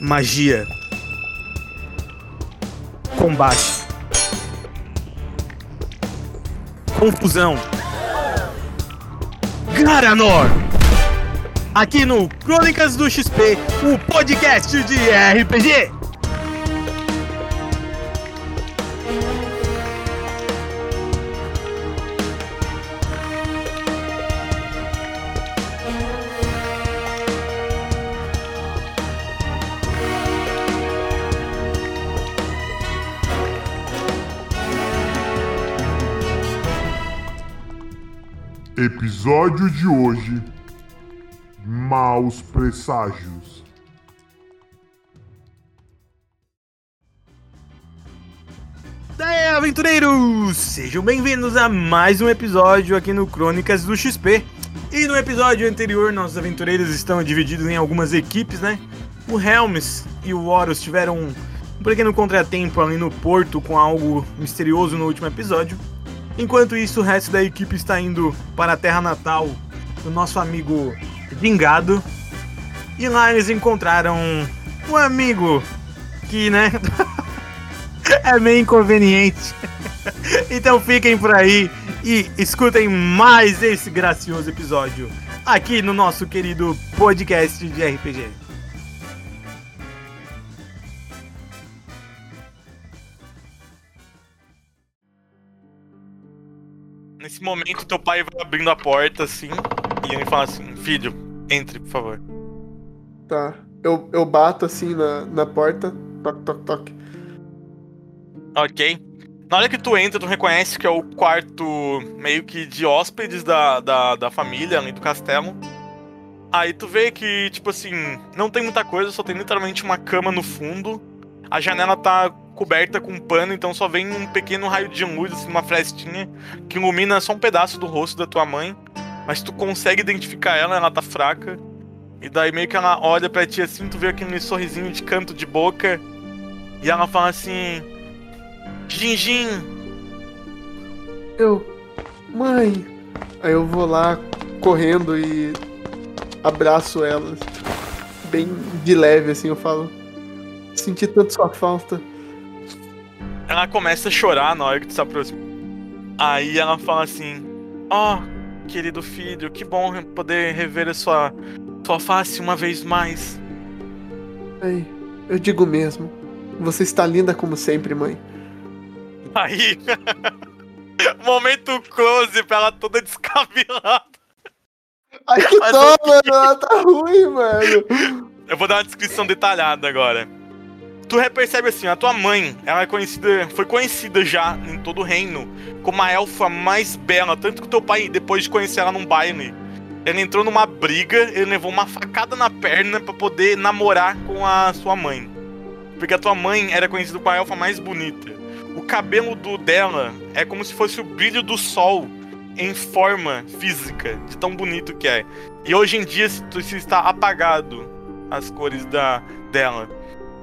magia, combate, confusão. Garanor! Aqui no Crônicas do XP, o podcast de RPG. Episódio de hoje: Maus Presságios. Daí, aventureiros! Sejam bem-vindos a mais um episódio aqui no Crônicas do XP. E no episódio anterior, nossos aventureiros estão divididos em algumas equipes, né? O Helms e o Horus tiveram um pequeno contratempo ali no porto com algo misterioso no último episódio. Enquanto isso, o resto da equipe está indo para a terra natal do nosso amigo Vingado. E lá eles encontraram um amigo que, né, é meio inconveniente. então fiquem por aí e escutem mais esse gracioso episódio aqui no nosso querido podcast de RPG. Nesse momento, teu pai vai abrindo a porta assim e ele fala assim: Filho, entre, por favor. Tá. Eu, eu bato assim na, na porta. Toque, toque, toque. Ok. Na hora que tu entra, tu reconhece que é o quarto meio que de hóspedes da, da, da família, além do castelo. Aí tu vê que, tipo assim, não tem muita coisa, só tem literalmente uma cama no fundo. A janela tá coberta com pano, então só vem um pequeno raio de luz, assim, uma frestinha, que ilumina só um pedaço do rosto da tua mãe. Mas tu consegue identificar ela, ela tá fraca. E daí meio que ela olha pra ti assim, tu vê aquele sorrisinho de canto de boca. E ela fala assim: Ginjin, Eu. Mãe! Aí eu vou lá correndo e abraço ela. Bem de leve, assim, eu falo. Senti tanto sua falta. ela começa a chorar na hora que tu se aproxima. Aí ela fala assim: Ó, querido filho, que bom poder rever a sua, sua face uma vez mais. Aí, eu digo mesmo. Você está linda como sempre, mãe. Aí. Momento close pra ela toda descabelada. Ai, que Mas dó, mano. Ela tá ruim, mano. Eu vou dar uma descrição detalhada agora. Tu repercebe assim, a tua mãe, ela é conhecida, foi conhecida já em todo o reino como a elfa mais bela, tanto que teu pai, depois de conhecer ela num baile, ele entrou numa briga, ele levou uma facada na perna pra poder namorar com a sua mãe. Porque a tua mãe era conhecida como a elfa mais bonita. O cabelo do dela é como se fosse o brilho do sol em forma física, de tão bonito que é. E hoje em dia se está apagado as cores da dela.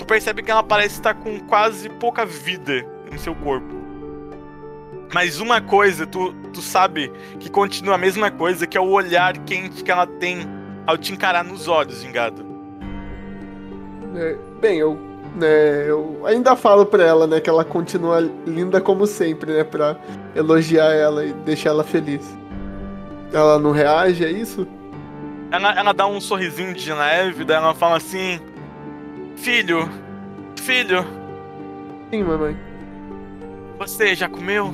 Tu percebe que ela parece estar com quase pouca vida em seu corpo. Mas uma coisa, tu, tu sabe que continua a mesma coisa, que é o olhar quente que ela tem ao te encarar nos olhos, Vingado. É, bem, eu, né, eu ainda falo pra ela, né, que ela continua linda como sempre, né, pra elogiar ela e deixar ela feliz. Ela não reage a isso? Ela, ela dá um sorrisinho de leve, daí ela fala assim: Filho, filho, Sim, mamãe. você já comeu?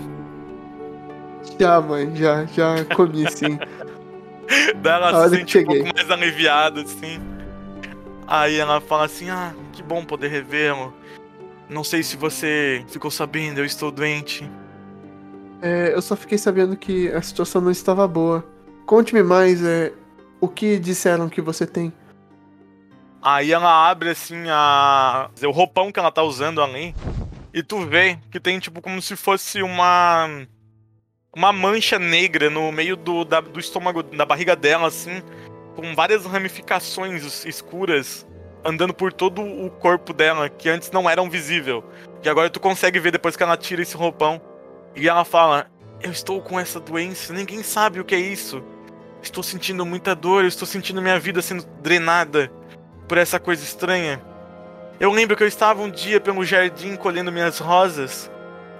Já, mãe, já, já comi sim. Daí ela se sente um pouco mais aliviada, assim. Aí ela fala assim: Ah, que bom poder revê-lo. Não sei se você ficou sabendo, eu estou doente. É, eu só fiquei sabendo que a situação não estava boa. Conte-me mais, é, o que disseram que você tem? Aí ela abre assim a. o roupão que ela tá usando ali. E tu vê que tem tipo como se fosse uma. Uma mancha negra no meio do, da- do estômago, da barriga dela, assim. Com várias ramificações es- escuras andando por todo o corpo dela, que antes não eram visível. E agora tu consegue ver depois que ela tira esse roupão. E ela fala: Eu estou com essa doença, ninguém sabe o que é isso. Estou sentindo muita dor, eu estou sentindo minha vida sendo drenada por essa coisa estranha. Eu lembro que eu estava um dia pelo jardim colhendo minhas rosas,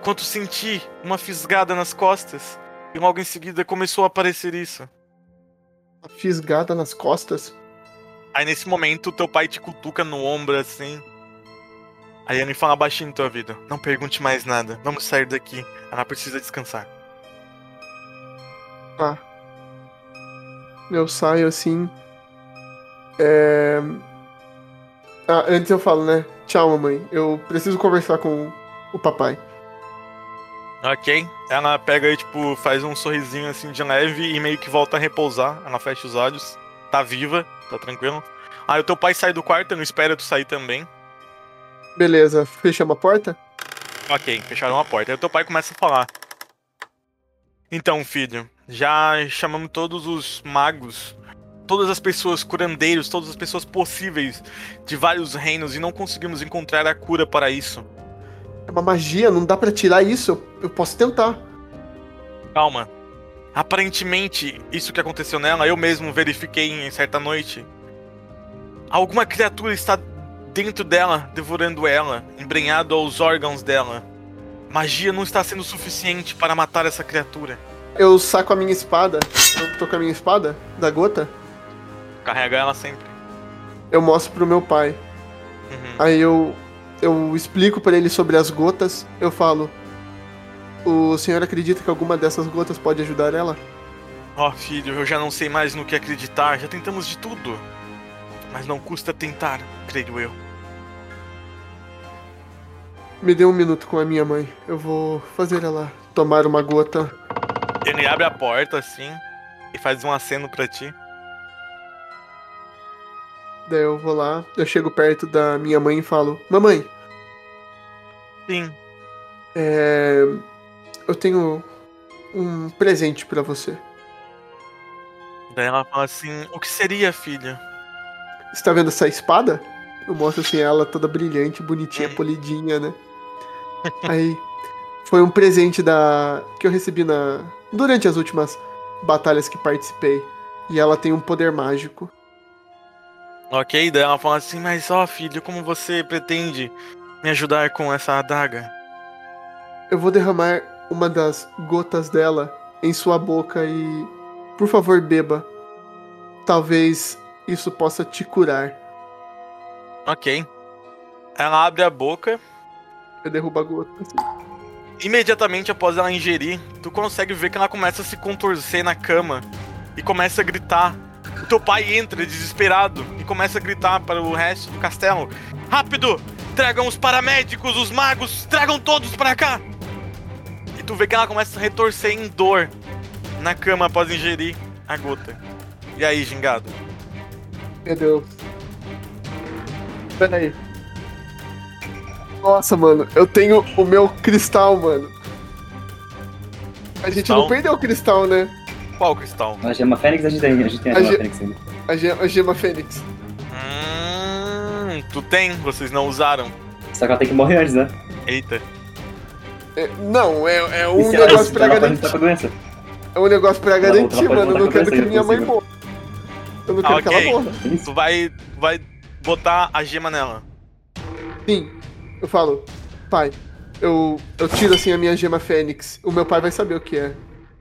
quando senti uma fisgada nas costas, e logo em seguida começou a aparecer isso. Uma fisgada nas costas? Aí nesse momento teu pai te cutuca no ombro assim. Aí ele fala baixinho em tua vida. Não pergunte mais nada. Vamos sair daqui. Ela precisa descansar. Tá. Eu saio assim. É... Ah, antes eu falo, né? Tchau, mamãe. Eu preciso conversar com o papai. Ok. Ela pega e, tipo, faz um sorrisinho assim de leve e meio que volta a repousar. Ela fecha os olhos. Tá viva, tá tranquilo. Aí o teu pai sai do quarto, não espera tu sair também. Beleza, fechamos a porta? Ok, fecharam a porta. Aí o teu pai começa a falar. Então, filho, já chamamos todos os magos, todas as pessoas curandeiros, todas as pessoas possíveis de vários reinos e não conseguimos encontrar a cura para isso. É uma magia, não dá para tirar isso. Eu posso tentar. Calma. Aparentemente, isso que aconteceu nela, eu mesmo verifiquei em certa noite. Alguma criatura está dentro dela, devorando ela, embrenhado aos órgãos dela. Magia não está sendo suficiente para matar essa criatura. Eu saco a minha espada. Eu tô com a minha espada da gota. Carrega ela sempre. Eu mostro pro meu pai. Uhum. Aí eu eu explico para ele sobre as gotas. Eu falo: "O senhor acredita que alguma dessas gotas pode ajudar ela?" Ó, oh, filho, eu já não sei mais no que acreditar. Já tentamos de tudo. Mas não custa tentar, creio eu. Me dê um minuto com a minha mãe. Eu vou fazer ela tomar uma gota. Ele abre a porta assim e faz um aceno para ti. Daí eu vou lá, eu chego perto da minha mãe e falo: Mamãe. Sim. É. Eu tenho um presente para você. Daí ela fala assim: O que seria, filha? Você tá vendo essa espada? Eu mostro assim ela toda brilhante, bonitinha, polidinha, né? Aí foi um presente da que eu recebi na durante as últimas batalhas que participei. E ela tem um poder mágico. Ok, daí ela fala assim: Mas ó, filho, como você pretende me ajudar com essa adaga? Eu vou derramar uma das gotas dela em sua boca e por favor, beba. Talvez isso possa te curar. Ok. Ela abre a boca. Eu derrubo a gota. assim. Imediatamente após ela ingerir, tu consegue ver que ela começa a se contorcer na cama e começa a gritar. Teu pai entra desesperado e começa a gritar para o resto do castelo: Rápido! Tragam os paramédicos, os magos, tragam todos para cá! E tu vê que ela começa a retorcer em dor na cama após ingerir a gota. E aí, gingado? Meu Deus. Pera aí. Nossa, mano, eu tenho o meu cristal, mano. A gente não perdeu o cristal, né? Qual cristal? A gema Fênix a gente tem, a gente tem a A gema ge- Fênix ainda. A gema, a gema Fênix. Hum, tu tem, vocês não usaram. Só que ela tem que morrer antes, né? Eita. É, não, é, é um ela- negócio se pra ela garantir. É um negócio pra Ela- garantir, ela mano. Eu não quero que minha mãe morra. Eu não Ah, quero que ok. ela morra. Tu vai, vai botar a gema nela. Sim. Eu falo, pai, eu, eu tiro assim a minha gema Fênix. O meu pai vai saber o que é.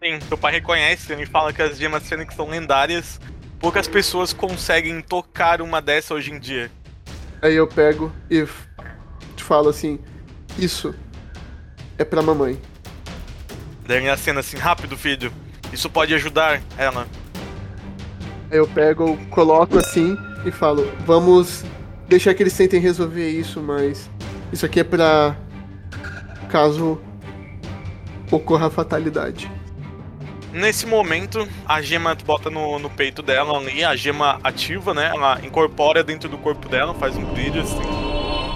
Sim, teu pai reconhece, ele fala que as gemas fênix são lendárias. Poucas pessoas conseguem tocar uma dessa hoje em dia. Aí eu pego e te falo assim: Isso é pra mamãe. Daí ele acena assim, rápido, filho. Isso pode ajudar ela. Aí eu pego, coloco assim e falo: Vamos deixar que eles tentem resolver isso, mas isso aqui é pra caso ocorra a fatalidade. Nesse momento, a gema bota no, no peito dela ali, a gema ativa, né? Ela incorpora dentro do corpo dela, faz um brilho assim.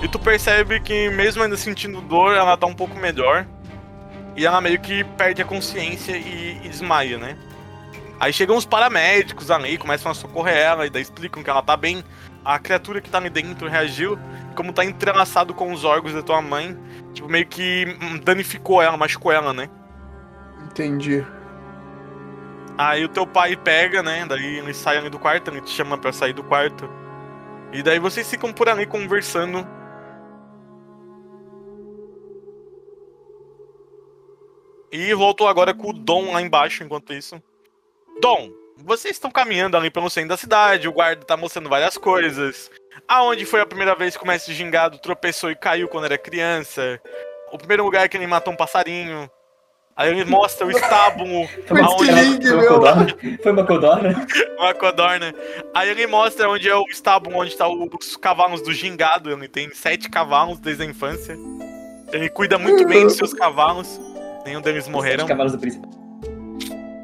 E tu percebe que mesmo ainda sentindo dor, ela tá um pouco melhor. E ela meio que perde a consciência e, e desmaia, né? Aí chegam os paramédicos ali, começam a socorrer ela, e daí explicam que ela tá bem. A criatura que tá ali dentro reagiu, como tá entrelaçado com os órgãos da tua mãe, tipo, meio que danificou ela, machucou ela, né? Entendi. Aí o teu pai pega, né? Daí eles saem ali do quarto, ele te chama pra sair do quarto. E daí vocês ficam por ali conversando. E voltou agora com o Dom lá embaixo enquanto isso. Dom, vocês estão caminhando ali pelo centro da cidade, o guarda tá mostrando várias coisas. Aonde foi a primeira vez que o mestre gingado tropeçou e caiu quando era criança? O primeiro lugar que ele matou um passarinho. Aí ele mostra o estábulo Foi aonde lindo, foi uma meu. codorna? Foi uma codorna? uma codorna. Aí ele mostra onde é o estábulo, onde tá os cavalos do gingado. Ele tem sete cavalos desde a infância. Ele cuida muito bem dos seus cavalos. Nenhum deles morreram. Os cavalos do príncipe.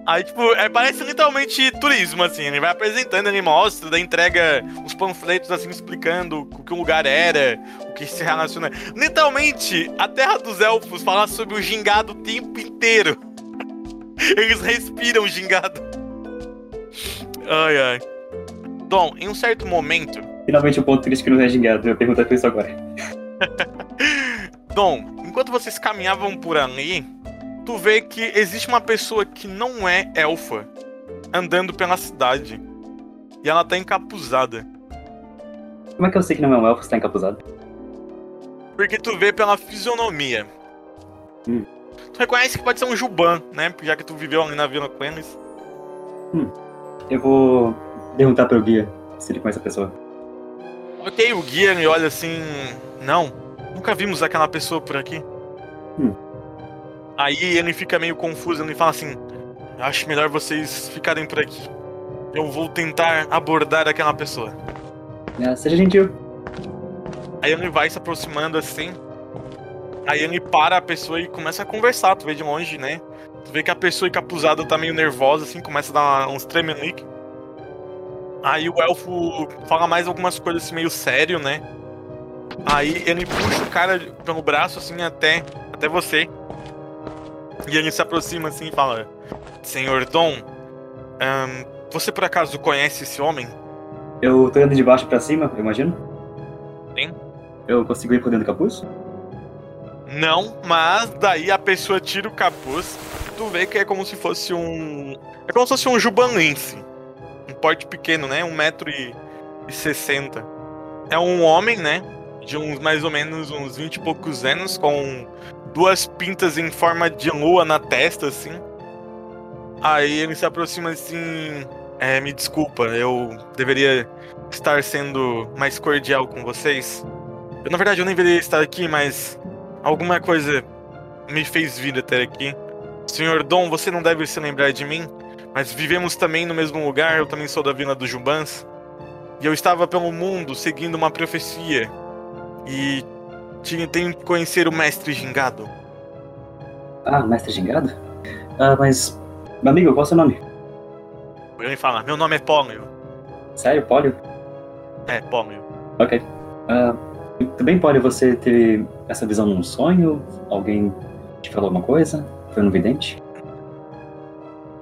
Aí, tipo, é, parece literalmente turismo, assim. Ele vai apresentando, ele mostra, daí entrega os panfletos, assim, explicando o que o lugar era, o que se relaciona. Literalmente, a Terra dos Elfos fala sobre o gingado o tempo inteiro. Eles respiram gingado. Ai, ai. Dom, em um certo momento, Finalmente o ponto triste que não é gingado. Eu ia perguntar por isso agora. Dom, enquanto vocês caminhavam por ali, tu vê que existe uma pessoa que não é elfa andando pela cidade. E ela tá encapuzada. Como é que eu sei que não é um elfo que tá encapuzado? Porque tu vê pela fisionomia. Hum. Tu reconhece que pode ser um Juban, né? Já que tu viveu ali na vila com eles. Eu vou perguntar pro guia se ele conhece a pessoa. Ok, o guia me olha assim. Não, nunca vimos aquela pessoa por aqui. Hum. Aí ele fica meio confuso, ele fala assim: Acho melhor vocês ficarem por aqui. Eu vou tentar abordar aquela pessoa. Ah, seja gentil. Aí ele vai se aproximando assim. Aí ele para a pessoa e começa a conversar. Tu vê de longe, né? Tu vê que a pessoa encapuzada tá meio nervosa, assim, começa a dar uns tremelique. Aí o elfo fala mais algumas coisas assim, meio sério, né? Aí ele puxa o cara pelo braço, assim, até, até você. E ele se aproxima assim e fala: Senhor Dom, você por acaso conhece esse homem? Eu tô indo de baixo pra cima, eu imagino? Sim. Eu consigo ir por dentro do capuz? Não, mas daí a pessoa tira o capuz, tu vê que é como se fosse um. É como se fosse um jubanense. Um porte pequeno, né? Um metro e sessenta. É um homem, né? De uns mais ou menos uns vinte e poucos anos, com duas pintas em forma de lua na testa, assim. Aí ele se aproxima assim. É, me desculpa, eu deveria estar sendo mais cordial com vocês. Eu, na verdade, eu nem deveria estar aqui, mas alguma coisa me fez vir até aqui. Senhor Dom, você não deve se lembrar de mim, mas vivemos também no mesmo lugar, eu também sou da Vila dos Jubans. E eu estava pelo mundo seguindo uma profecia. E tinha, tenho que conhecer o mestre Gingado. Ah, mestre gingado? Ah, mas. Meu amigo, qual é o seu nome? Ele fala, meu nome é Pólio. Sério, Pólio? É, Pólio. Ok. Ah, bem, Pólio, você teve essa visão num sonho? Alguém te falou alguma coisa? Foi no vidente?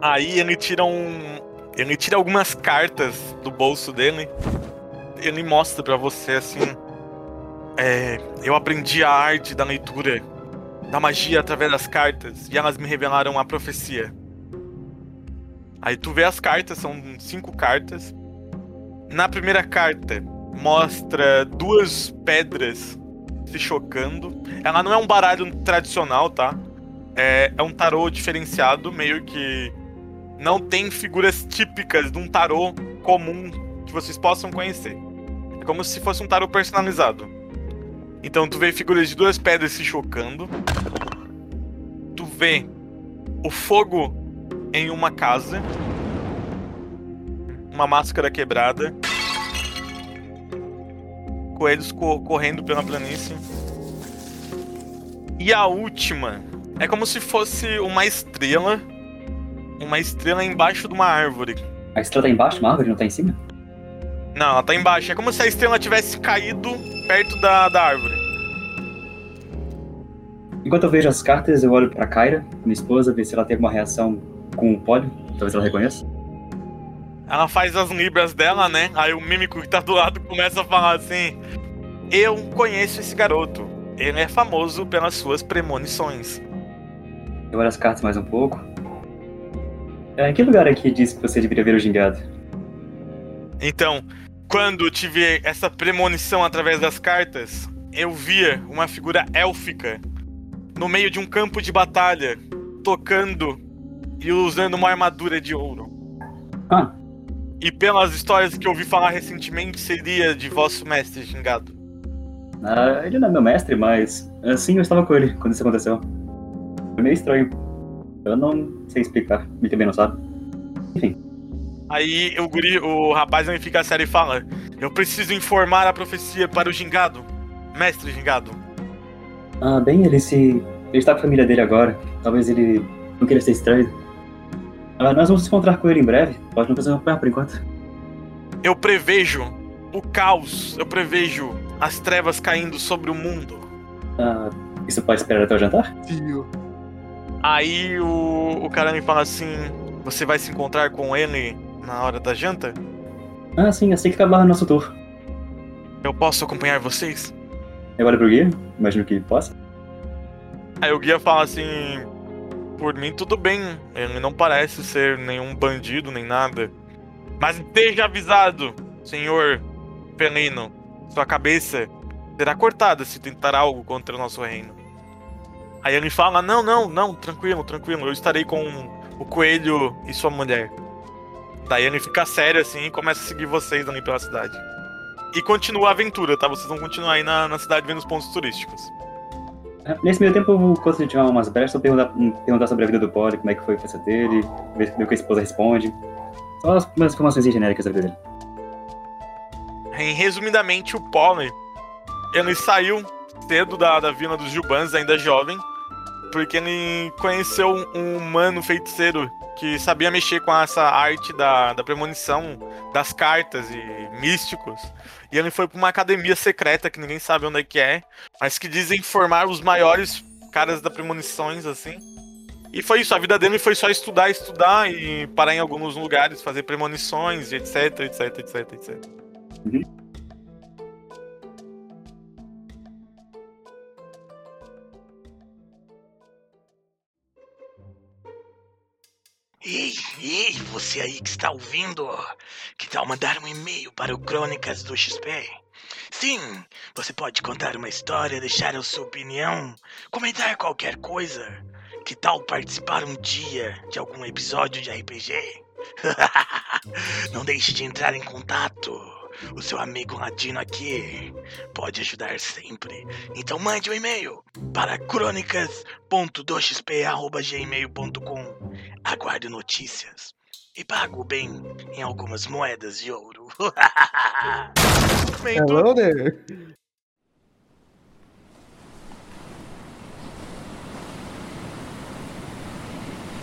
Aí ele tira um. Ele tira algumas cartas do bolso dele. Ele mostra pra você assim. É, eu aprendi a arte da leitura, da magia através das cartas, e elas me revelaram a profecia. Aí tu vê as cartas, são cinco cartas. Na primeira carta, mostra duas pedras se chocando. Ela não é um baralho tradicional, tá? É, é um tarô diferenciado, meio que não tem figuras típicas de um tarô comum que vocês possam conhecer. É como se fosse um tarô personalizado. Então tu vê figuras de duas pedras se chocando. Tu vê o fogo em uma casa. Uma máscara quebrada. Coelhos co- correndo pela planície. E a última é como se fosse uma estrela. Uma estrela embaixo de uma árvore. A estrela tá embaixo, uma árvore, não tá em cima? Não, ela tá embaixo. É como se a estrela tivesse caído perto da, da árvore. Enquanto eu vejo as cartas, eu olho pra Kyra, minha esposa, ver se ela tem alguma reação com o Pólio. Talvez ela reconheça. Ela faz as libras dela, né? Aí o mímico que tá do lado começa a falar assim: Eu conheço esse garoto. Ele é famoso pelas suas premonições. Eu olho as cartas mais um pouco. É, que lugar aqui diz que você deveria ver o gingado? Então, quando tive essa premonição através das cartas, eu via uma figura élfica no meio de um campo de batalha, tocando e usando uma armadura de ouro. Ah, E pelas histórias que eu ouvi falar recentemente, seria de vosso mestre gingado. ah, ele não é meu mestre, mas assim eu estava com ele quando isso aconteceu. Foi meio estranho. Eu não sei explicar, ele também não sabe. Aí o guri, o rapaz fica sério e fala: Eu preciso informar a profecia para o gingado. Mestre gingado. Ah, bem, ele se. Ele está com a família dele agora. Talvez ele não queira ser estranho. Ah, nós vamos nos encontrar com ele em breve. Pode não precisar acompanhar por enquanto. Eu prevejo o caos, eu prevejo as trevas caindo sobre o mundo. Ah, isso pode esperar até o jantar? Tio. Aí o, o cara me fala assim: Você vai se encontrar com ele na hora da janta? Ah, sim, assim que acabar o nosso tour. Eu posso acompanhar vocês? Eu olho pro guia, imagino que possa. Aí o guia fala assim: Por mim tudo bem, ele não parece ser nenhum bandido nem nada. Mas esteja avisado, senhor felino, sua cabeça será cortada se tentar algo contra o nosso reino. Aí ele fala: Não, não, não, tranquilo, tranquilo, eu estarei com o coelho e sua mulher. Daí ele fica sério assim e começa a seguir vocês ali pela cidade. E continua a aventura, tá? Vocês vão continuar aí na, na cidade vendo os pontos turísticos. Ah, Nesse meio tempo, quando eu tiver umas brechas, eu perguntar, hum, perguntar sobre a vida do Polly, como é que foi a festa dele, ver o que a esposa responde. Só as primeiras informações genéricas da vida dele. Em resumidamente, o Polly, ele saiu cedo da, da vila dos Jubans, ainda jovem, porque ele conheceu um humano feiticeiro que sabia mexer com essa arte da, da premonição, das cartas e místicos. E ele foi para uma academia secreta que ninguém sabe onde é que é, mas que dizem formar os maiores caras da premonições, assim. E foi isso, a vida dele foi só estudar, estudar e parar em alguns lugares, fazer premonições, etc, etc, etc, etc. Ei, ei, você aí que está ouvindo, que tal mandar um e-mail para o Crônicas do XP? Sim, você pode contar uma história, deixar a sua opinião, comentar qualquer coisa. Que tal participar um dia de algum episódio de RPG? Não deixe de entrar em contato. O seu amigo latino aqui pode ajudar sempre. Então mande um e-mail para crônicas.doxp.gmail.com Aguarde notícias. E pago bem em algumas moedas de ouro. Hello there.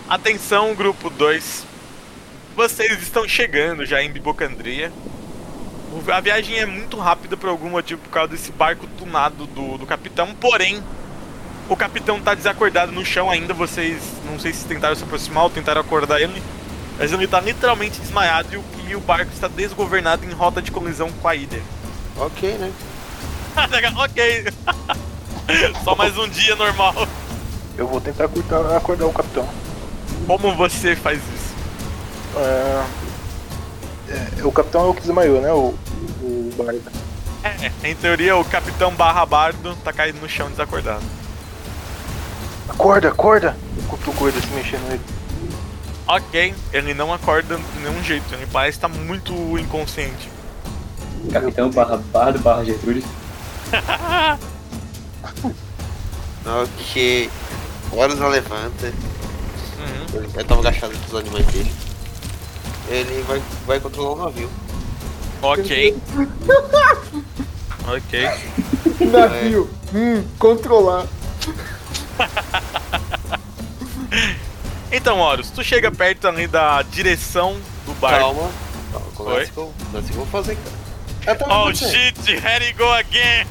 Atenção, grupo 2. Vocês estão chegando já em Bibocandria. A viagem é muito rápida por algum motivo por causa desse barco tunado do, do capitão, porém, o capitão tá desacordado no chão ainda. Vocês não sei se tentaram se aproximar ou tentaram acordar ele, mas ele tá literalmente desmaiado e o, e o barco está desgovernado em rota de colisão com a ilha. Ok, né? ok. Só mais um dia normal. Eu vou tentar acordar, acordar o capitão. Como você faz isso? É, é, o capitão é o que desmaiou, né? O, o bardo. É, em teoria, o capitão barra bardo tá caído no chão desacordado. Acorda, acorda! Eu cutuco ele se mexendo nele. Ok, ele não acorda de nenhum jeito, ele parece estar muito inconsciente. Capitão barra bardo barra Gertrude. Ok. Horus ela levanta. Uhum. Ele ele tava agachado com os animais dele. Ele vai, vai controlar o navio. Ok. ok. Navio. Hum, controlar. Então, Horus, tu chega perto ali da direção do barco. Calma. Calma, é assim que eu- que vou fazer, cara. Oh shit, here he go again!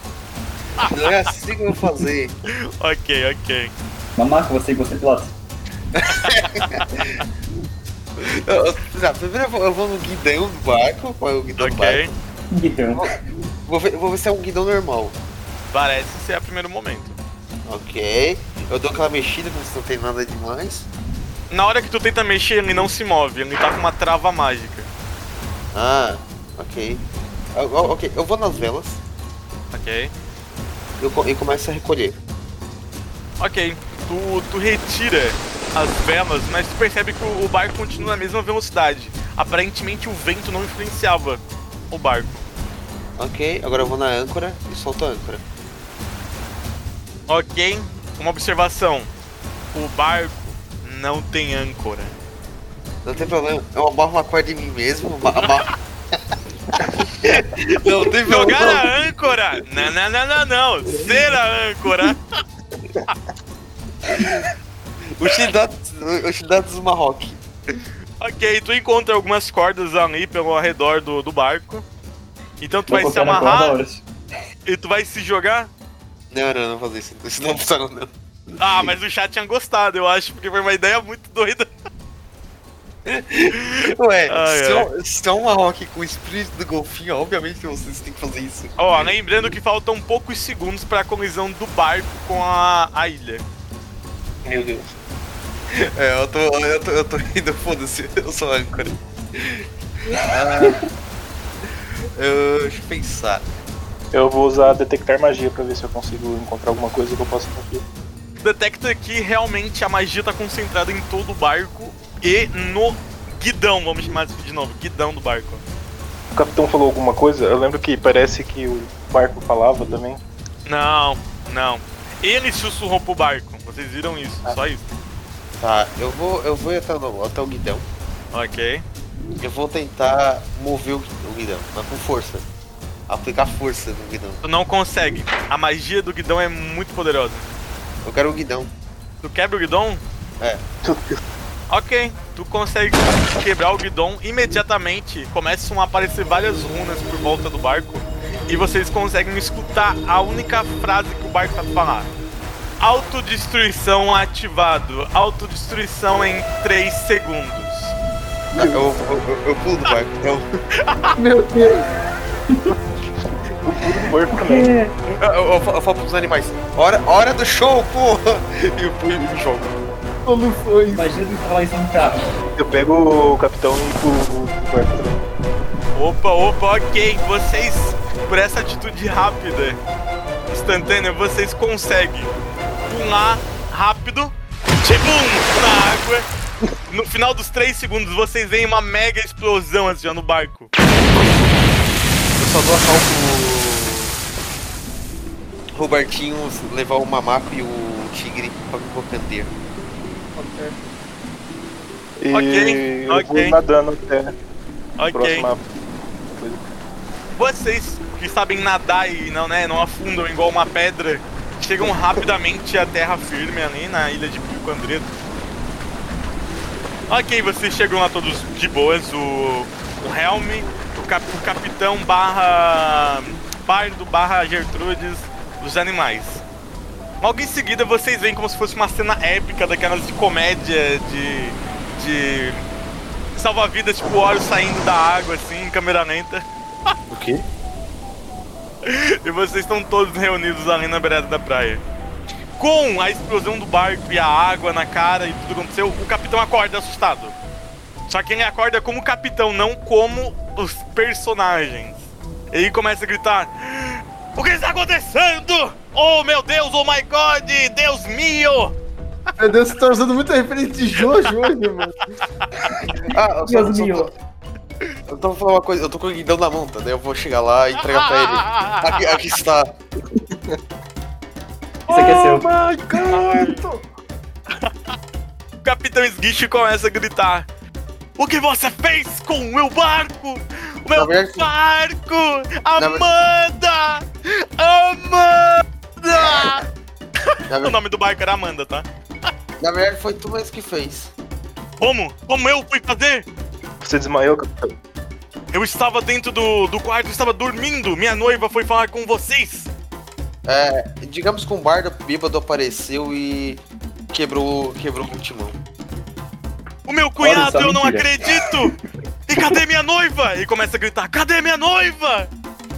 Não é assim que eu vou fazer. Ok, ok. Mamaco, você você pilota. Eu, eu, primeiro eu vou, eu vou no guidão do barco. Qual é o guidão do Ok. barco? Então, Vou ver, vou ver se é um guidão normal. Parece ser o primeiro momento. Ok. Eu dou aquela mexida pra ver se não tem nada demais. Na hora que tu tenta mexer, ele não se move, ele tá com uma trava mágica. Ah, ok. Ah, ah, ok, eu vou nas velas Ok. eu, co- e começo a recolher. Ok, tu, tu retira as velas, mas tu percebe que o, o barco continua na mesma velocidade. Aparentemente o vento não influenciava o barco. Ok, agora eu vou na âncora e solto a âncora. Ok, uma observação. O barco não tem âncora. Não tem problema, eu amarro uma corda em mim mesmo, amarro. não tem Jogar problema. a âncora! Não, não, não, não, não. Ser a âncora. Utilidades do Marroque. Ok, tu encontra algumas cordas ali pelo arredor do, do barco. Então tu vai se amarrar e tu vai se jogar. Não, não, não vou fazer isso. Isso não funciona não. Ah, mas o chat tinha gostado, eu acho, porque foi uma ideia muito doida. Ué, Ai, se, é um- se é um Marroque com o espírito do golfinho, obviamente vocês têm que fazer isso. Ó, lembrando que faltam poucos segundos pra colisão do barco com a, a ilha. Meu Deus. É, eu tô, eu tô, eu tô indo, foda-se, eu sou âncora. Ah, eu, deixa eu pensar. Eu vou usar detectar magia pra ver se eu consigo encontrar alguma coisa que eu possa confiar. Detecta que realmente a magia tá concentrada em todo o barco e no guidão, vamos chamar isso de novo, guidão do barco. O capitão falou alguma coisa? Eu lembro que parece que o barco falava também. Não, não. Ele sussurrou pro barco, vocês viram isso, só isso. Tá, eu vou, eu vou até, no, até o guidão. Ok. Eu vou tentar mover o, o guidão, mas com força. Aplicar força no guidão. Tu não consegue. A magia do guidão é muito poderosa. Eu quero o guidão. Tu quebra o guidão? É. Ok, tu consegue quebrar o guidão imediatamente. Começam a aparecer várias runas por volta do barco. E vocês conseguem escutar a única frase que o barco tá falando. Autodestruição ativado. Autodestruição em 3 segundos. Ah, eu, eu, eu, eu pulo do barco, então. Meu Deus. O barco também. Eu, eu, eu falo- eu falo pros animais, hora, hora do show, porra! E eu pulo me jogo. Soluções. Imagina tu falar isso num carro. Eu pego o capitão e pulo o barco também. Opa, opa, ok. Vocês, por essa atitude rápida, instantânea, vocês conseguem pular rápido, tibum, na água. No final dos 3 segundos, vocês veem uma mega explosão assim, ó, no barco. Eu só dou a salto o Robertinho levar o mamaco e o tigre pra me bocandeiro. E Ok, eu ok. vou nadando até a Ok. próxima coisa. Vocês que sabem nadar e não, né, não afundam igual uma pedra, chegam rapidamente à terra firme ali na ilha de Pico Andreto. Ok, vocês chegam lá todos de boas, o, o Helm, o, cap, o capitão barra Bardo barra Gertrudes, os animais. Logo em seguida vocês veem como se fosse uma cena épica daquelas de comédia, de. de. salva-vidas, tipo Horus saindo da água assim, em câmera lenta. O quê? E vocês estão todos reunidos ali na beirada da praia. Com a explosão do barco e a água na cara e tudo que aconteceu, o capitão acorda assustado. Só que ele acorda como capitão, não como os personagens. Ele começa a gritar: O que está acontecendo? Oh meu Deus, oh my god, Deus meu! Meu Deus, você tá usando muita referência de Jojo hoje, mano. Ah, eu só, Deus só, meu. Eu tô falando uma coisa, eu tô com o guidão na mão, tá? Daí eu vou chegar lá e entregar pra ele. Aqui, aqui está. Isso aqui é seu. my God! O capitão esguicho começa a gritar: O que você fez com o meu barco? O meu verdade- barco! Amanda! Amanda! Na, O nome do barco era Amanda, tá? na verdade foi tu mesmo que fez. Como? Como eu fui fazer? Você desmaiou, capitão? Eu estava dentro do, do quarto, estava dormindo. Minha noiva foi falar com vocês. É, digamos que um bardo bêbado apareceu e quebrou, quebrou o timão. O meu Olha cunhado, só, eu não mentira. acredito! E cadê minha noiva? E começa a gritar: Cadê minha noiva?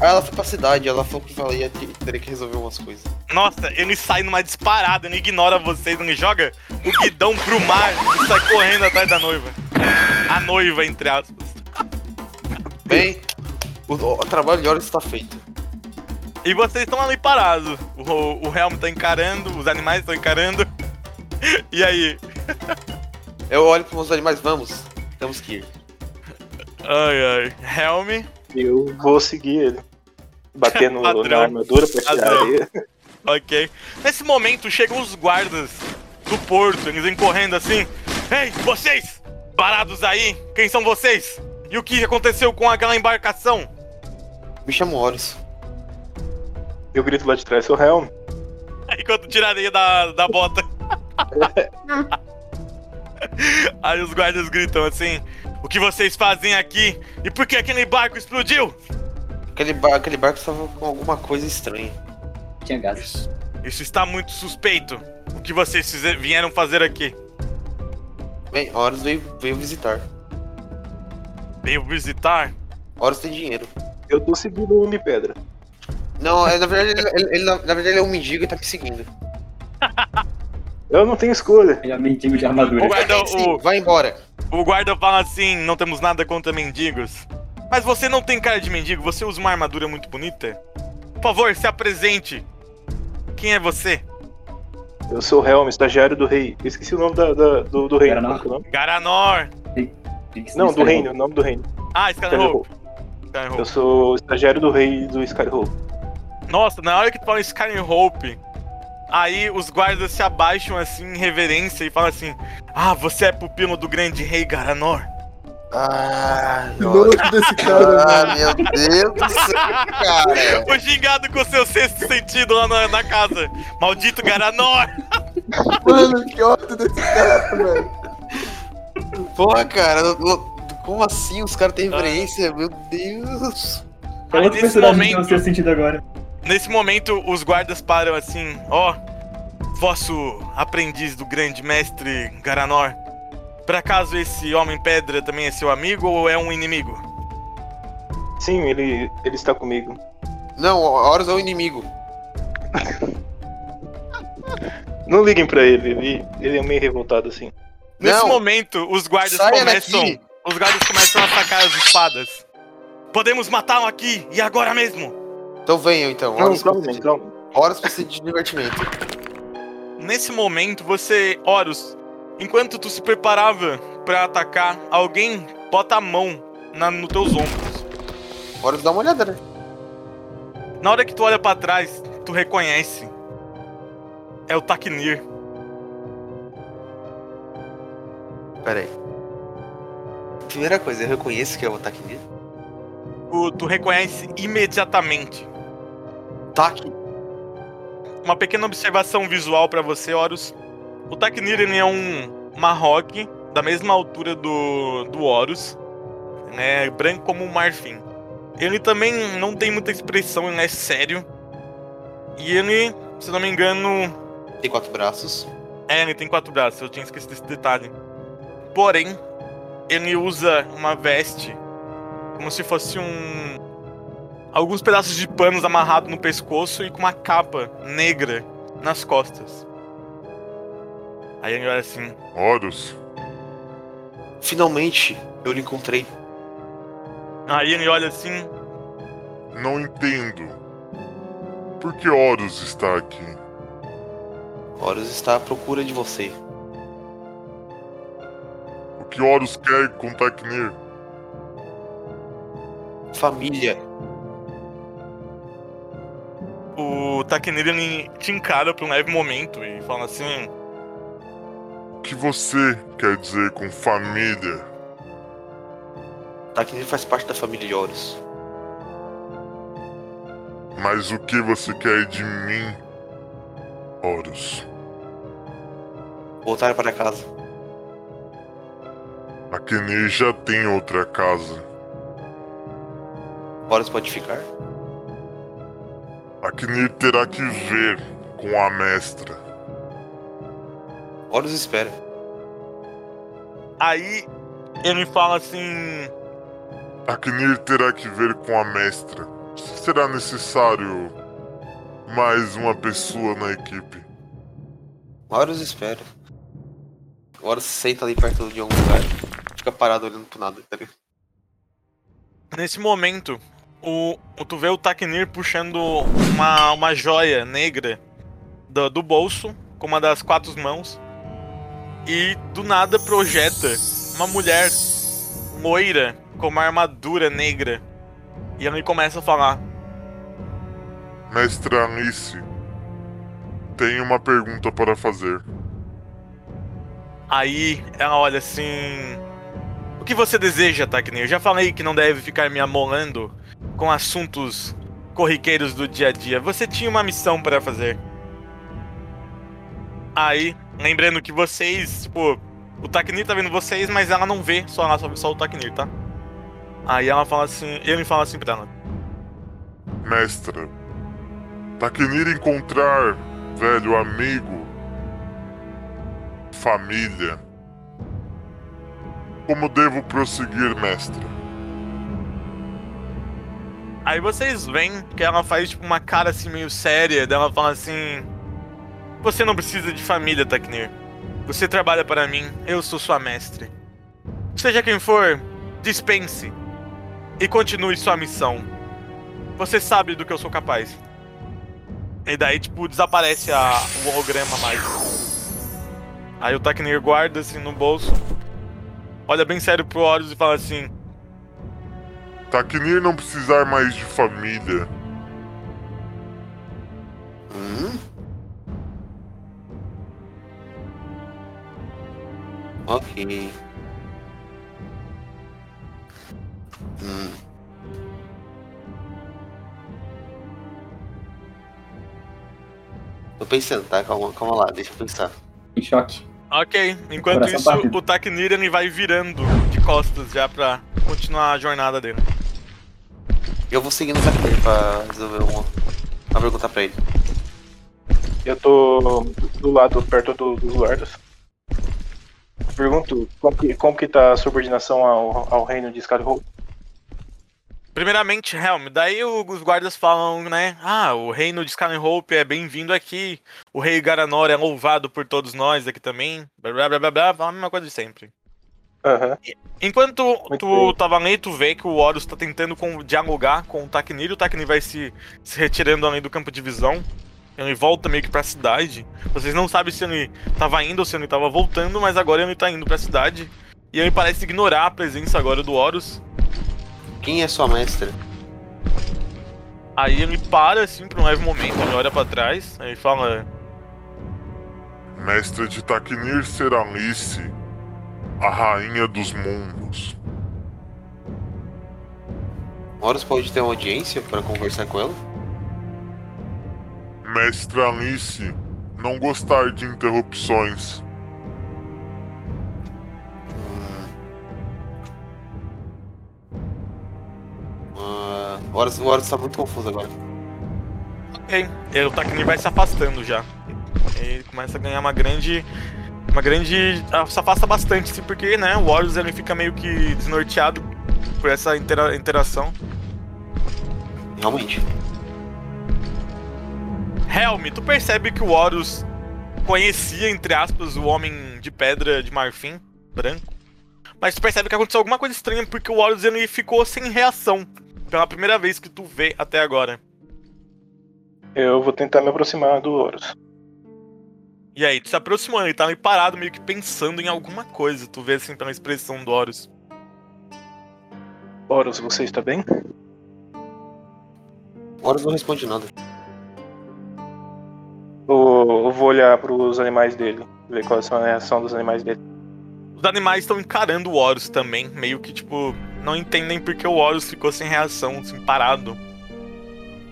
Aí ela foi pra cidade, ela falou que ela ia ter, teria que resolver umas coisas. Nossa, ele sai numa disparada, ele ignora vocês, ele joga o guidão pro mar e sai correndo atrás da noiva. A noiva, entre aspas. Bem, o, o trabalho de horas está feito. E vocês estão ali parados. O, o Helm tá encarando, os animais estão encarando. E aí? Eu olho pros meus animais, vamos. Temos que ir. Ai, ai. Helm. Eu vou seguir ele. Bater no, na armadura pra tirar Padrão. ele. Ok. Nesse momento chegam os guardas do porto. Eles vêm correndo assim. Ei, vocês! Parados aí! Quem são vocês? E o que aconteceu com aquela embarcação? Me chamo Horus. Eu grito lá de trás, seu Helm. Enquanto tiraria da, da bota. Aí os guardas gritam assim: O que vocês fazem aqui? E por que aquele barco explodiu? Aquele, bar, aquele barco estava com alguma coisa estranha. Tinha gás. Isso está muito suspeito. O que vocês vieram fazer aqui? Bem, Horus veio, veio visitar. Veio visitar? Horus tem dinheiro. Eu tô seguindo o Homem Pedra. Não, é, na verdade, ele, ele- ele- na, na verdade ele é um mendigo e tá me seguindo. Eu não tenho escolha. Ele é mendigo de armadura. O guarda, Sim, o, vai embora. o guarda fala assim: Não temos nada contra mendigos. Mas você não tem cara de mendigo, você usa uma armadura muito bonita. Por favor, se apresente. Quem é você? Eu sou o Helm, estagiário do rei. Eu esqueci o nome da, da- do, do reino. Garanor. É o nome? Garanor. Não, do reino, o nome do reino. Ah, Skyhope. Eu sou o estagiário do rei do Skyhope. Nossa, na hora que tu fala Skyhope, aí os guardas se abaixam assim em reverência e falam assim: Ah, você é pupilo do grande rei Garanor? Ah, Que nojo desse cara, ah mano. meu Deus do céu, cara. Foi xingado com seu sexto sentido lá na, na casa. Maldito Garanor! Mano, que ódio desse cara, velho. Porra, cara, como assim os caras têm referência? Meu Deus. Aí nesse momento, seu sentido agora. nesse momento, os guardas param assim: Ó, vosso aprendiz do grande mestre Garanor. Por acaso esse homem pedra também é seu amigo ou é um inimigo? Sim, ele, ele está comigo. Não, Horus é o inimigo. Não liguem pra ele, ele, ele é meio revoltado assim. Nesse Não. momento, os guardas Saia começam. daqui. Os guardas começam a sacar as espadas. Podemos matá-lo aqui e agora mesmo. Então venham então. Não, calma. Horus precisa de divertimento. Nesse momento, você, Horus, enquanto tu se preparava pra atacar, alguém bota a mão na, nos teus ombros. Horus dá uma olhada, né? Na hora que tu olha pra trás, tu reconhece. É o Taknir. Pera aí. Primeira coisa, eu reconheço que é o Taknir. Tu, tu reconhece imediatamente. Tak. Uma pequena observação visual pra você, Horus. O Taknir ele é um Marroque da mesma altura do, do Horus, né? Branco como um marfim. Ele também não tem muita expressão, ele é sério. E ele, se não me engano, Tem quatro braços. é, ele tem quatro braços, eu tinha esquecido esse detalhe. Porém, ele usa uma veste como se fosse um. alguns pedaços de panos amarrados no pescoço e com uma capa negra nas costas. Aí ele olha assim: Horus, Finalmente, eu lhe encontrei. aí ele olha assim, não entendo. Por que Horus está aqui? Horus está à procura de você. O que Horus quer com Taknir? Família. o ele te encara por um leve momento e fala assim: que você quer dizer com família? Taknir faz parte da família de Horus. Mas o que você quer de mim, Horus? Voltar para casa. A Kenir já tem outra casa. Horus pode ficar? A Kenir terá que ver com a mestra. Horus espera. Aí ele fala assim: A Kenir terá que ver com a mestra. Será necessário mais uma pessoa na equipe. Horus espera. Horus se senta ali perto de algum lugar. Fica parado olhando pro nada, tá ligado? Nesse momento, o, o- tu vê o Taknir puxando uma, uma joia negra do, do bolso, com uma das quatro mãos. E do nada projeta uma mulher loira com uma armadura negra. E ela começa a falar: Mestre Alice, tenho uma pergunta para fazer. Aí ela olha assim. O que você deseja, Takne? Eu já falei que não deve ficar me amolando com assuntos corriqueiros do dia a dia. Você tinha uma missão para fazer. Aí, lembrando que vocês, tipo, o Taknir tá vendo vocês, mas ela não vê só, ela só só o Taknir, tá? Aí ela fala assim, ele fala assim pra ela. Mestra, Takenir encontrar velho amigo, família. Como devo prosseguir, mestra? Aí vocês veem que ela faz tipo uma cara assim meio séria, dela fala assim: Você não precisa de família, Taknir. Você trabalha para mim, eu sou sua mestre. Seja quem for, dispense e continue sua missão. Você sabe do que eu sou capaz. E daí, tipo, desaparece a, o holograma mágico. Aí o Taknir guarda assim no bolso, olha bem sério pro Horus e fala assim: Takenir não precisar mais de família. Hum? Ok. Hum. Tô pensando, tá? Calma, calma lá, deixa eu pensar. Em choque. Ok, enquanto Coração isso, partido. o Taknir vai virando de costas já pra continuar a jornada dele. Eu vou seguindo o Zaqueiro pra resolver uma, uma pergunta pra ele. Eu tô do lado, perto do- dos guardas. Pergunto como que, como que tá a subordinação ao, ao reino de Skyhold? Primeiramente, Helm, daí os guardas falam, né? Ah, o reino de Skyhope é bem-vindo aqui. O rei Garanor é louvado por todos nós aqui também. Blá blá blá blá blá, fala a mesma coisa de sempre. Aham. Enquanto Muito tu bem. tava ali, tu vê que o Horus tá tentando dialogar com o Taknir, o Taknir vai se, se retirando além do campo de visão. Ele volta meio que pra cidade. Vocês não sabem se ele tava indo ou se ele tava voltando, mas agora ele tá indo pra cidade. E ele parece ignorar a presença agora do Horus. Quem é sua mestra? Aí ele para assim por um leve momento, ele olha pra trás, aí ele fala: Mestra de Takenir será Alice, a rainha dos mundos. Horus pode ter uma audiência para conversar com ela? Mestra Alice, não gostar de interrupções. Horus, o Horus tá muito confuso agora. Ok. O Taknir vai se afastando já. Ele começa a ganhar uma grande. Uma grande. ah, Se afasta bastante, assim, porque, né, o Horus ele fica meio que desnorteado por essa intera- interação. Realmente. Helm, tu percebe que o Horus conhecia, entre aspas, o homem de pedra de marfim, branco. Mas tu percebe que aconteceu alguma coisa estranha porque o Horus ele ficou sem reação. Pela primeira vez que tu vê até agora. Eu vou tentar me aproximar do Horus. E aí, tu se aproximou, ele tá meio parado, meio que pensando em alguma coisa. Tu vê assim pela expressão do Horus. Horus, você está bem? Horus não responde nada. Eu, eu vou olhar pros animais dele, ver qual é a reação dos animais dele. Os animais estão encarando o Horus também, meio que tipo, não entendem porque o Horus ficou sem reação, assim, parado.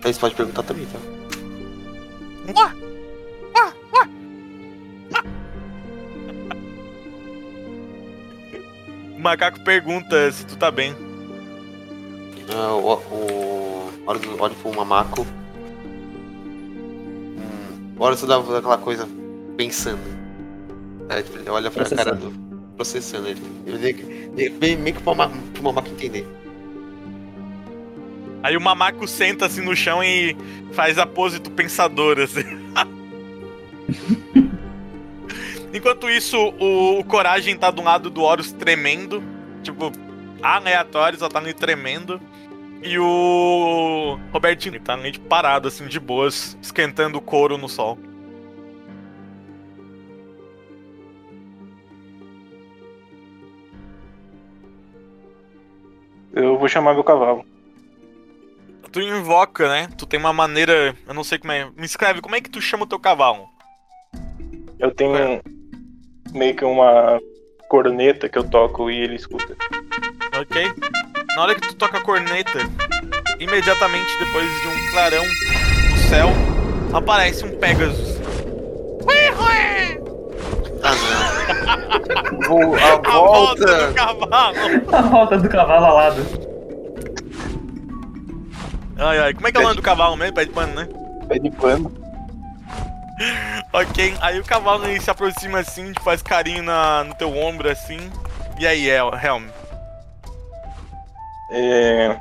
Aí você pode perguntar também, tá? Uá! Uá! Ah! O macaco pergunta se tu tá bem. Ah, o, o Horus olha pro Mamaco. O Horus dá aquela coisa pensando. Aí, tipo, ele olha pra cara do. Processando ele. Ele, ele vem meio que pro Mamaco, pro Mamaco entender. Aí o mamaco senta assim no chão e faz a pose do pensador, assim. Enquanto isso, o, o Coragem tá do lado do Horus tremendo. Tipo, aleatório, só tá ali tremendo. E o Robertinho tá meio parado, assim, de boas, esquentando o couro no sol. Eu vou chamar meu cavalo. Tu invoca, né? Tu tem uma maneira. Eu não sei como é. Me escreve, como é que tu chama o teu cavalo? Eu tenho é. meio que uma corneta que eu toco e ele escuta. Ok. Na hora que tu toca a corneta, imediatamente depois de um clarão no céu, aparece um Pegasus. Ah, Vou a A volta volta. do cavalo! A volta do cavalo alado. Ai, ai, como é que é o nome do cavalo mesmo? Pé de pano, né? Pé de pano. Ok, aí o cavalo ele se aproxima assim, te faz carinho na, no teu ombro assim. E aí, El- Helm? É...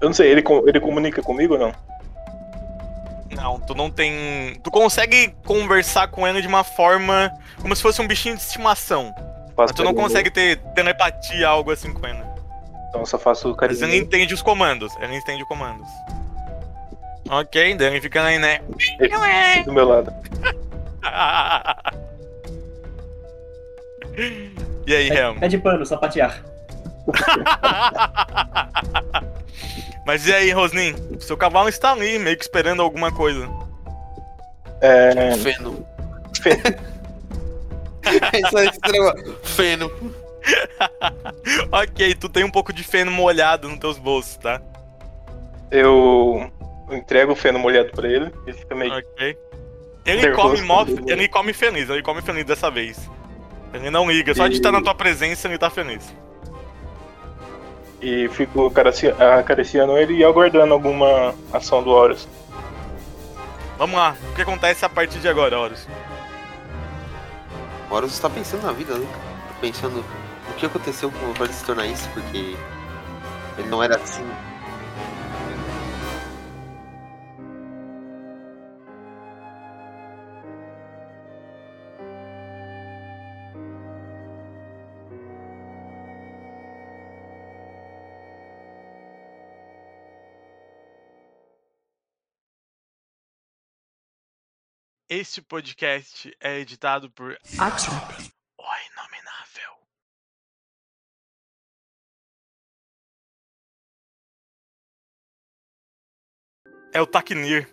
Eu não sei, ele, ele comunica comigo ou não? Não, tu não tem. Tu consegue conversar com ele de uma forma como se fosse um bichinho de estimação. Mas tu não consegue ter telepatia, algo assim com ele. Então eu só faço Mas carinho. ele nele. entende os comandos. Ele entende os comandos. Ok, daí ele fica aí, né? Ele do meu lado. e aí, Helm? É de pano, sapatear. Mas e aí, Rosnin? Seu cavalo está ali, meio que esperando alguma coisa. É... Feno. Isso aí, estranho. Feno. ok, tu tem um pouco de feno molhado nos teus bolsos, tá? Eu entrego o feno molhado pra ele. Ele fica meio. Ok. Ele Nervoso come, mó- né? ele come feliz, ele come feliz dessa vez. Ele não liga, só de estar na tua presença ele tá feliz. E fico acarici- acariciando ele e aguardando alguma ação do Horus. Vamos lá, o que acontece a partir de agora, Horus? Agora você tá pensando na vida, né? Tá Pensando o que aconteceu com ele se tornar isso, porque ele não era assim. Este podcast é editado por O Inominável. É o Taknir.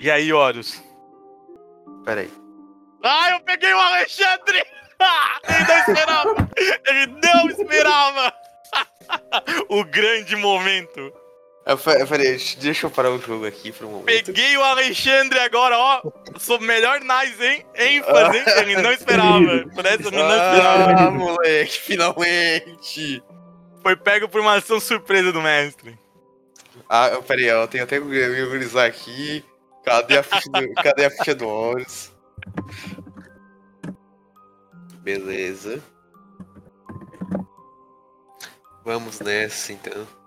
E aí, Horus? Pera aí. Ah, eu peguei o Alexandre! Ah, ele não esperava! Ele não esperava! o grande momento. Eu, aí, deixa eu parar o jogo aqui por um momento. Peguei o Alexandre agora, ó. Sou melhor nice, hein? ênfase, hein? Ele não esperava. Por essa ele não esperava. Ah, moleque, finalmente! Foi pego por uma ação surpresa do mestre. Ah, pera aí, eu tenho até que me organizar aqui. Cadê a ficha do, cadê a ficha do Horus? Beleza. Vamos nessa então.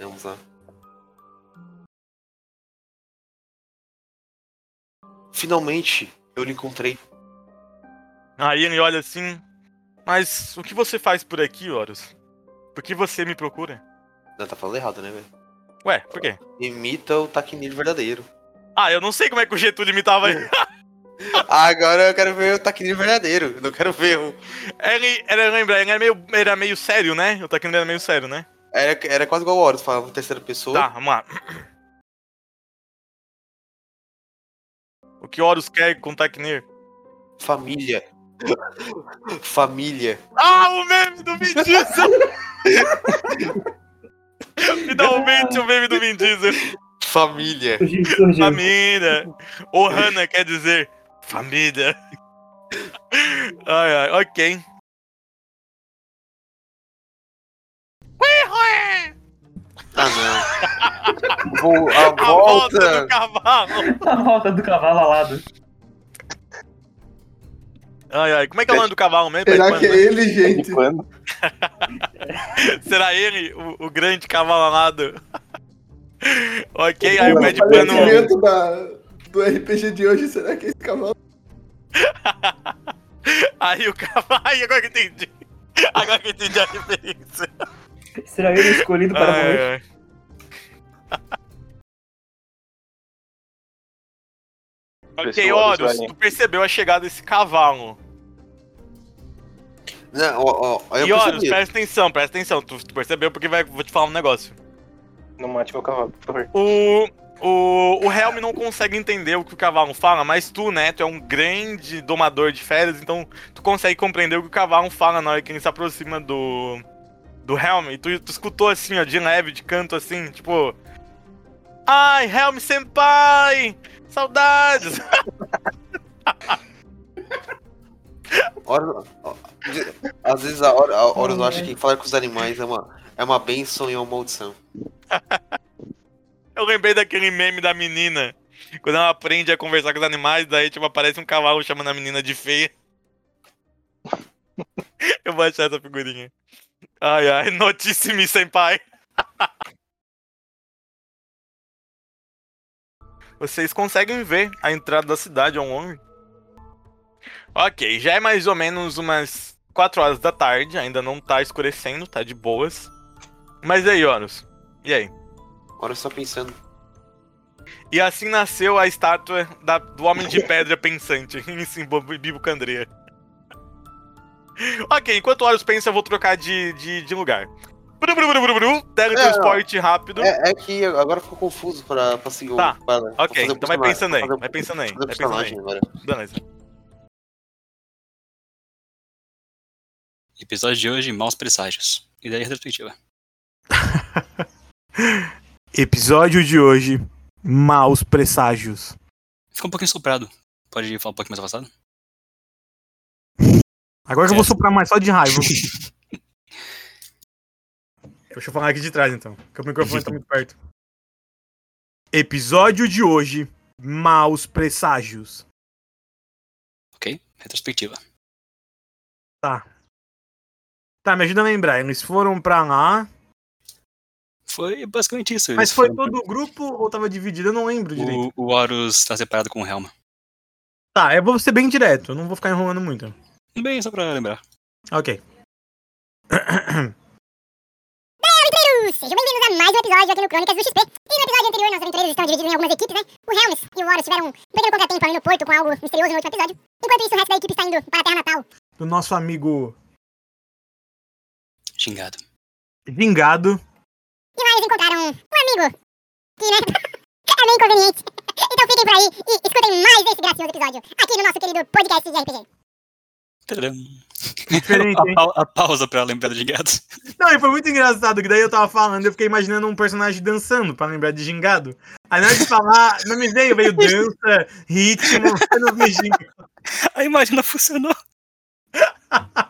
Vamos lá. Finalmente, eu lhe encontrei. Aí ele olha assim. Mas o que você faz por aqui, Horus? Por que você me procura? Não, tá falando errado, né, velho? Ué, por quê? Imita o Taquinir verdadeiro. Ah, eu não sei como é que o Getúlio imitava ele. Agora eu quero ver o Taquinir verdadeiro. Eu não quero ver o. Ele, ele lembra, ele era meio, era meio sério, né? O Taknir era meio sério, né? Era, era quase igual o Horus, falava em terceira pessoa. Tá, vamos lá. O que Horus quer com o Taknir? Família. Família. Ah, o meme do Vin Diesel! Finalmente o meme do Vin Diesel. Família. Família. Ohana quer dizer família. Ai, ai, ok. Ah, não. Vou a A volta volta. do cavalo. A volta do cavalo alado. Ai, ai, como é que é o nome do cavalo mesmo? Será que é ele, gente? pano. Será ele, o, o grande cavalo alado? ok, aí o de pano. da, do RPG de hoje, será que é esse cavalo? Aí o cavalo. Ai, agora que eu entendi. Agora que eu entendi a referência. Será ele escolhido para morrer? Ai, ai. Ok, Horus, tu percebeu a chegada desse cavalo. Não, ó, ó, eu e olha, percebi. presta atenção, presta atenção. Tu, tu percebeu porque vai, vou te falar um negócio. Não mate meu cavalo, por favor. O, o, o Helm não consegue entender o que o cavalo fala, mas tu, né, tu é um grande domador de férias, então tu consegue compreender o que o cavalo fala na hora que ele se aproxima do, do Helm. E tu, tu escutou assim, ó, de leve, de canto assim, tipo... Ai, Helm Senpai! Saudades! Às vezes a hora, eu acho que falar com os animais é uma, é uma benção e uma maldição. Eu lembrei daquele meme da menina. Quando ela aprende a conversar com os animais, daí tipo, aparece um cavalo chamando a menina de feia. Eu vou achar essa figurinha. Ai, ai, notíssimo senpai. Vocês conseguem ver a entrada da cidade ao longe? Ok, já é mais ou menos umas 4 horas da tarde, ainda não tá escurecendo, tá de boas. Mas e aí, Horus? E aí? Agora eu só pensando. E assim nasceu a estátua da- do Homem de Pedra Pensante em Simbo- Bibocandria. ok, enquanto o Horus pensa, eu vou trocar de, de, de lugar. Bru, bru, bru, bru, bru, teletransporte rápido. É, é que agora ficou confuso pra, pra seguir Tá, o. Pra, pra ok, então vai pensando aí, vai pensando aí, vai pensando aí. Beleza. Episódio de hoje, Maus Presságios. Ideia retrospectiva. Episódio de hoje: Maus presságios. Ficou um pouquinho soprado. Pode falar um pouquinho mais afastado? Agora que eu vou soprar mais só de raiva. Deixa eu falar aqui de trás então, porque o microfone tá muito perto. Episódio de hoje: Maus presságios. Ok? Retrospectiva. Tá. Tá, me ajuda a lembrar. Eles foram pra lá. Foi basicamente isso. Mas foi todo o grupo ou tava dividido? Eu não lembro direito. O, o Horus tá separado com o Helm. Tá, eu vou ser bem direto. Eu não vou ficar enrolando muito. Bem, só pra lembrar. Ok. Sejam bem-vindos a mais um episódio aqui no Crônicas do XP. E no episódio anterior, nossos aventureiros estão divididos em algumas equipes, né? O Helms e o Horus tiveram um pequeno contratempo ali no porto com algo misterioso no último episódio. Enquanto isso, o resto da equipe está indo para a Terra Natal. Do nosso amigo Xingado. Vingado. E lá eles encontraram um amigo que, né, é meio inconveniente. Então fiquem por aí e escutem mais desse gracioso episódio aqui no nosso querido podcast de RPG. A, pau- a pausa pra lembrar do Gingado. Não, e foi muito engraçado, que daí eu tava falando, eu fiquei imaginando um personagem dançando, pra lembrar de gingado. Aí na hora de falar, não me veio, veio dança, ritmo, não vi gingado. A imagem não funcionou.